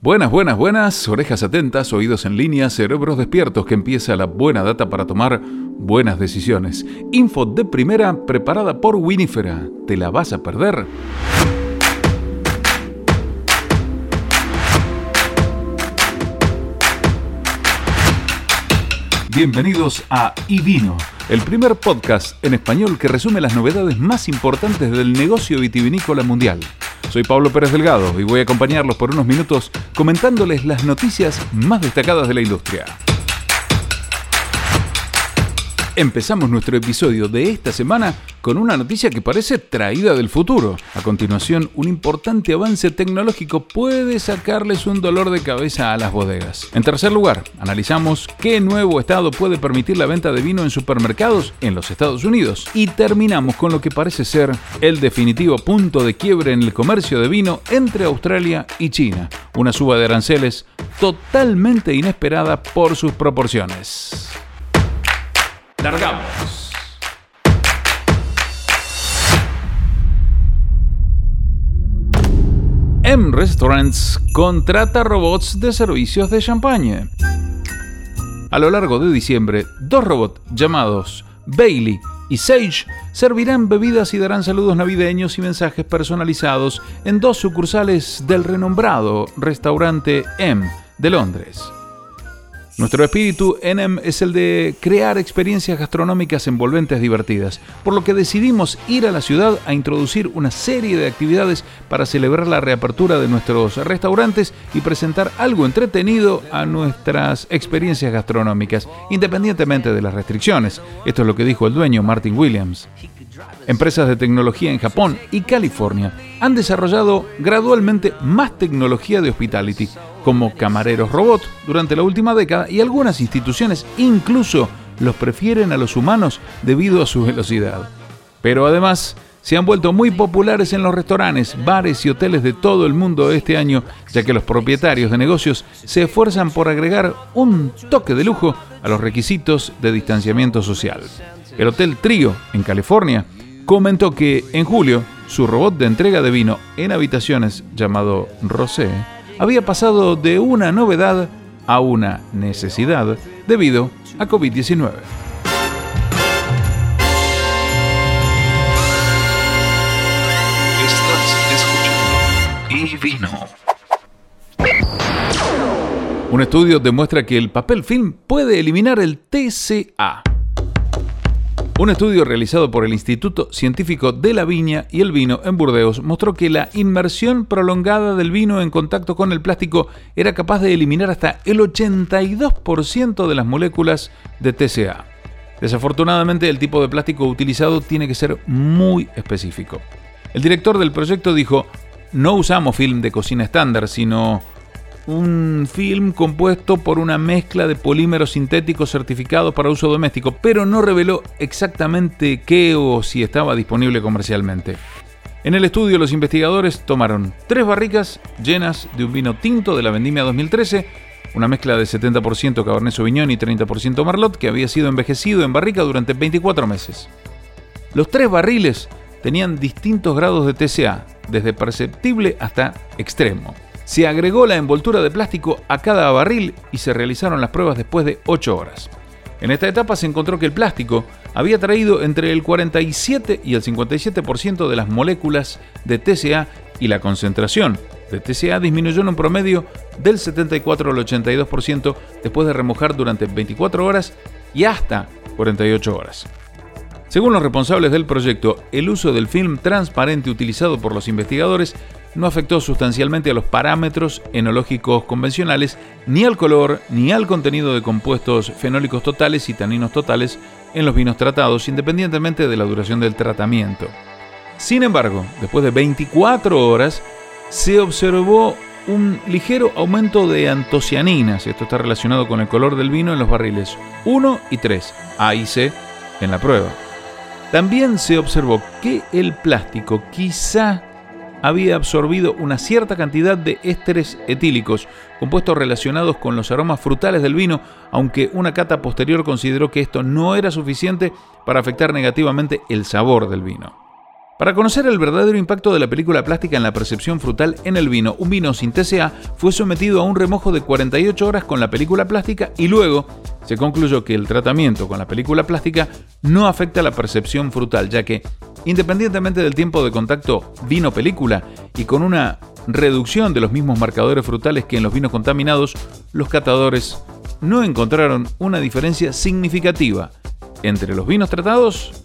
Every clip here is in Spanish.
Buenas, buenas, buenas, orejas atentas, oídos en línea, cerebros despiertos, que empieza la buena data para tomar buenas decisiones. Info de primera preparada por Winifera. ¿Te la vas a perder? Bienvenidos a iVino, el primer podcast en español que resume las novedades más importantes del negocio vitivinícola mundial. Soy Pablo Pérez Delgado y voy a acompañarlos por unos minutos comentándoles las noticias más destacadas de la industria. Empezamos nuestro episodio de esta semana con una noticia que parece traída del futuro. A continuación, un importante avance tecnológico puede sacarles un dolor de cabeza a las bodegas. En tercer lugar, analizamos qué nuevo estado puede permitir la venta de vino en supermercados en los Estados Unidos. Y terminamos con lo que parece ser el definitivo punto de quiebre en el comercio de vino entre Australia y China. Una suba de aranceles totalmente inesperada por sus proporciones. ¡Largamos! M Restaurants contrata robots de servicios de champaña. A lo largo de diciembre, dos robots llamados Bailey y Sage servirán bebidas y darán saludos navideños y mensajes personalizados en dos sucursales del renombrado restaurante M de Londres. Nuestro espíritu ENEM es el de crear experiencias gastronómicas envolventes divertidas, por lo que decidimos ir a la ciudad a introducir una serie de actividades para celebrar la reapertura de nuestros restaurantes y presentar algo entretenido a nuestras experiencias gastronómicas, independientemente de las restricciones. Esto es lo que dijo el dueño Martin Williams. Empresas de tecnología en Japón y California han desarrollado gradualmente más tecnología de hospitality, como camareros robot durante la última década y algunas instituciones incluso los prefieren a los humanos debido a su velocidad. Pero además se han vuelto muy populares en los restaurantes, bares y hoteles de todo el mundo este año, ya que los propietarios de negocios se esfuerzan por agregar un toque de lujo a los requisitos de distanciamiento social. El Hotel Trio, en California, comentó que en julio su robot de entrega de vino en habitaciones llamado Rosé había pasado de una novedad a una necesidad debido a COVID-19. y vino. Un estudio demuestra que el papel film puede eliminar el TCA, un estudio realizado por el Instituto Científico de la Viña y el Vino en Burdeos mostró que la inmersión prolongada del vino en contacto con el plástico era capaz de eliminar hasta el 82% de las moléculas de TCA. Desafortunadamente, el tipo de plástico utilizado tiene que ser muy específico. El director del proyecto dijo, no usamos film de cocina estándar, sino un film compuesto por una mezcla de polímeros sintéticos certificados para uso doméstico, pero no reveló exactamente qué o si estaba disponible comercialmente. En el estudio los investigadores tomaron tres barricas llenas de un vino tinto de la vendimia 2013, una mezcla de 70% Cabernet Sauvignon y 30% Merlot que había sido envejecido en barrica durante 24 meses. Los tres barriles tenían distintos grados de TCA, desde perceptible hasta extremo. Se agregó la envoltura de plástico a cada barril y se realizaron las pruebas después de 8 horas. En esta etapa se encontró que el plástico había traído entre el 47 y el 57% de las moléculas de TCA y la concentración de TCA disminuyó en un promedio del 74 al 82% después de remojar durante 24 horas y hasta 48 horas. Según los responsables del proyecto, el uso del film transparente utilizado por los investigadores no afectó sustancialmente a los parámetros enológicos convencionales, ni al color, ni al contenido de compuestos fenólicos totales y taninos totales en los vinos tratados, independientemente de la duración del tratamiento. Sin embargo, después de 24 horas, se observó un ligero aumento de antocianinas, esto está relacionado con el color del vino en los barriles 1 y 3, A y C, en la prueba. También se observó que el plástico quizá había absorbido una cierta cantidad de ésteres etílicos, compuestos relacionados con los aromas frutales del vino, aunque una cata posterior consideró que esto no era suficiente para afectar negativamente el sabor del vino. Para conocer el verdadero impacto de la película plástica en la percepción frutal en el vino, un vino sin TCA fue sometido a un remojo de 48 horas con la película plástica y luego se concluyó que el tratamiento con la película plástica no afecta la percepción frutal, ya que independientemente del tiempo de contacto vino-película y con una reducción de los mismos marcadores frutales que en los vinos contaminados, los catadores no encontraron una diferencia significativa entre los vinos tratados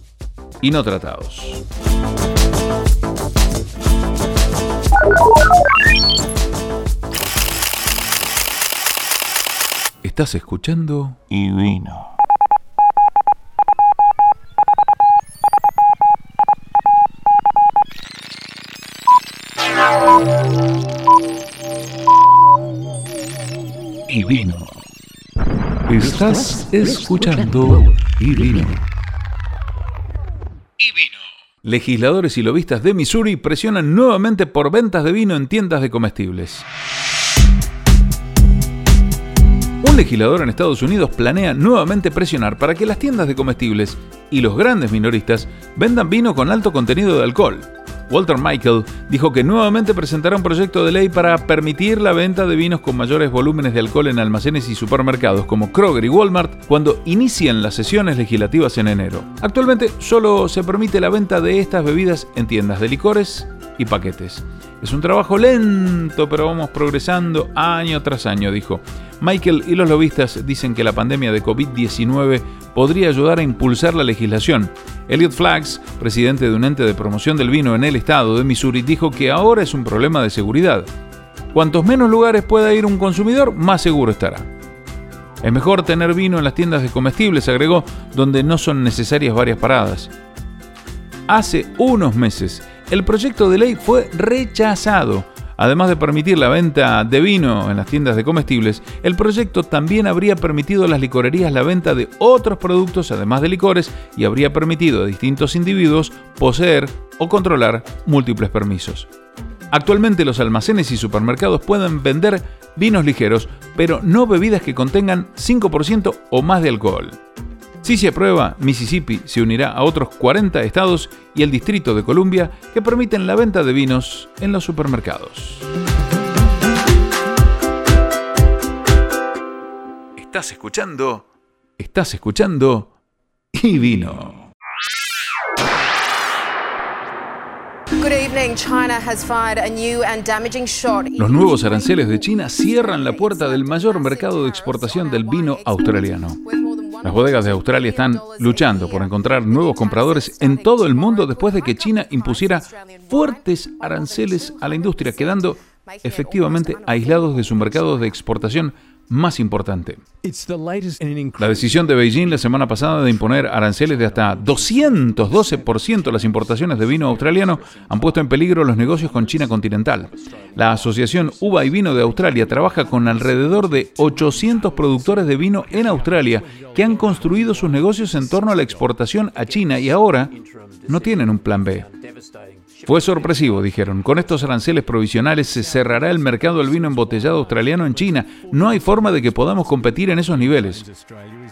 y no tratados. Estás escuchando y vino. Y vino. Estás escuchando y vino. Legisladores y lobistas de Missouri presionan nuevamente por ventas de vino en tiendas de comestibles. Un legislador en Estados Unidos planea nuevamente presionar para que las tiendas de comestibles y los grandes minoristas vendan vino con alto contenido de alcohol. Walter Michael dijo que nuevamente presentará un proyecto de ley para permitir la venta de vinos con mayores volúmenes de alcohol en almacenes y supermercados como Kroger y Walmart cuando inicien las sesiones legislativas en enero. Actualmente solo se permite la venta de estas bebidas en tiendas de licores y paquetes. Es un trabajo lento, pero vamos progresando año tras año, dijo. Michael y los lobistas dicen que la pandemia de COVID-19 podría ayudar a impulsar la legislación. Elliot Flax, presidente de un ente de promoción del vino en el estado de Missouri, dijo que ahora es un problema de seguridad. Cuantos menos lugares pueda ir un consumidor, más seguro estará. Es mejor tener vino en las tiendas de comestibles, agregó, donde no son necesarias varias paradas. Hace unos meses, el proyecto de ley fue rechazado Además de permitir la venta de vino en las tiendas de comestibles, el proyecto también habría permitido a las licorerías la venta de otros productos además de licores y habría permitido a distintos individuos poseer o controlar múltiples permisos. Actualmente los almacenes y supermercados pueden vender vinos ligeros, pero no bebidas que contengan 5% o más de alcohol. Si se aprueba, Mississippi se unirá a otros 40 estados y el Distrito de Columbia que permiten la venta de vinos en los supermercados. Estás escuchando, estás escuchando y vino. Los nuevos aranceles de China cierran la puerta del mayor mercado de exportación del vino australiano. Las bodegas de Australia están luchando por encontrar nuevos compradores en todo el mundo después de que China impusiera fuertes aranceles a la industria, quedando efectivamente aislados de su mercado de exportación más importante. La decisión de Beijing la semana pasada de imponer aranceles de hasta 212% a las importaciones de vino australiano han puesto en peligro los negocios con China continental. La Asociación Uva y Vino de Australia trabaja con alrededor de 800 productores de vino en Australia que han construido sus negocios en torno a la exportación a China y ahora no tienen un plan B. Fue sorpresivo, dijeron. Con estos aranceles provisionales se cerrará el mercado del vino embotellado australiano en China. No hay forma de que podamos competir en esos niveles.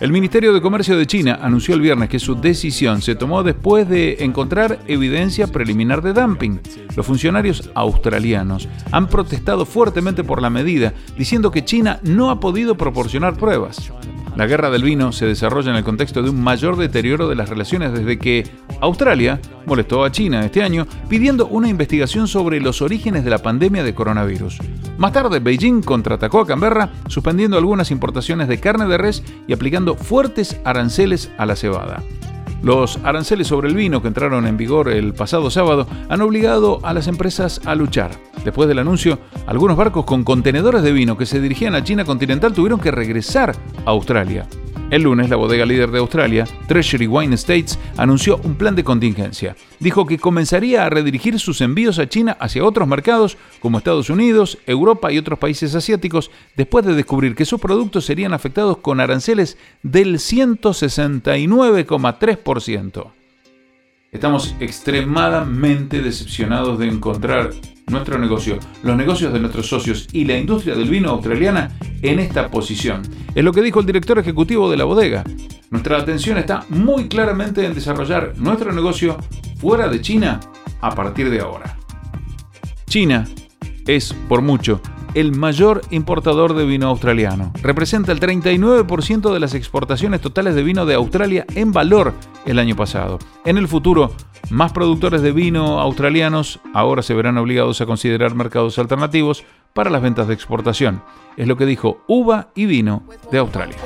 El Ministerio de Comercio de China anunció el viernes que su decisión se tomó después de encontrar evidencia preliminar de dumping. Los funcionarios australianos han protestado fuertemente por la medida, diciendo que China no ha podido proporcionar pruebas. La guerra del vino se desarrolla en el contexto de un mayor deterioro de las relaciones desde que Australia molestó a China este año pidiendo una investigación sobre los orígenes de la pandemia de coronavirus. Más tarde, Beijing contraatacó a Canberra, suspendiendo algunas importaciones de carne de res y aplicando fuertes aranceles a la cebada. Los aranceles sobre el vino que entraron en vigor el pasado sábado han obligado a las empresas a luchar. Después del anuncio, algunos barcos con contenedores de vino que se dirigían a China continental tuvieron que regresar a Australia. El lunes, la bodega líder de Australia, Treasury Wine Estates, anunció un plan de contingencia. Dijo que comenzaría a redirigir sus envíos a China hacia otros mercados como Estados Unidos, Europa y otros países asiáticos después de descubrir que sus productos serían afectados con aranceles del 169,3%. Estamos extremadamente decepcionados de encontrar nuestro negocio, los negocios de nuestros socios y la industria del vino australiana en esta posición. Es lo que dijo el director ejecutivo de la bodega. Nuestra atención está muy claramente en desarrollar nuestro negocio fuera de China a partir de ahora. China es, por mucho, el mayor importador de vino australiano. Representa el 39% de las exportaciones totales de vino de Australia en valor el año pasado. En el futuro, más productores de vino australianos ahora se verán obligados a considerar mercados alternativos para las ventas de exportación. Es lo que dijo Uva y Vino de Australia.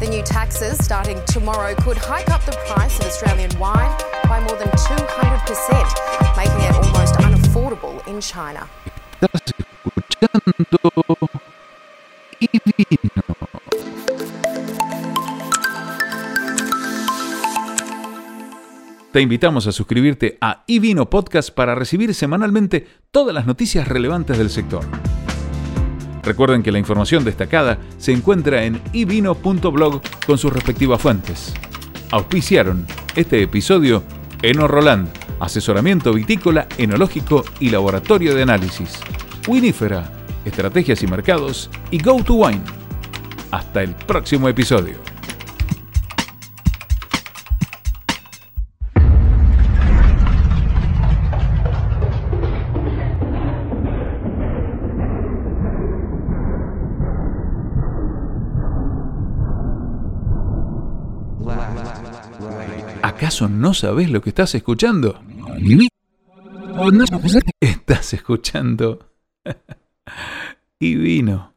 The new taxes starting tomorrow could hike up the price of Australian wine by more than 200%, making it almost unaffordable in China. Estás escuchando y. Te invitamos a suscribirte a iVino Podcast para recibir semanalmente todas las noticias relevantes del sector. Recuerden que la información destacada se encuentra en ivino.blog con sus respectivas fuentes. Auspiciaron este episodio Eno Roland, asesoramiento vitícola, enológico y laboratorio de análisis. Winifera, estrategias y mercados y Go to Wine. Hasta el próximo episodio. ¿Acaso no sabes lo que estás escuchando? Estás escuchando. Y vino.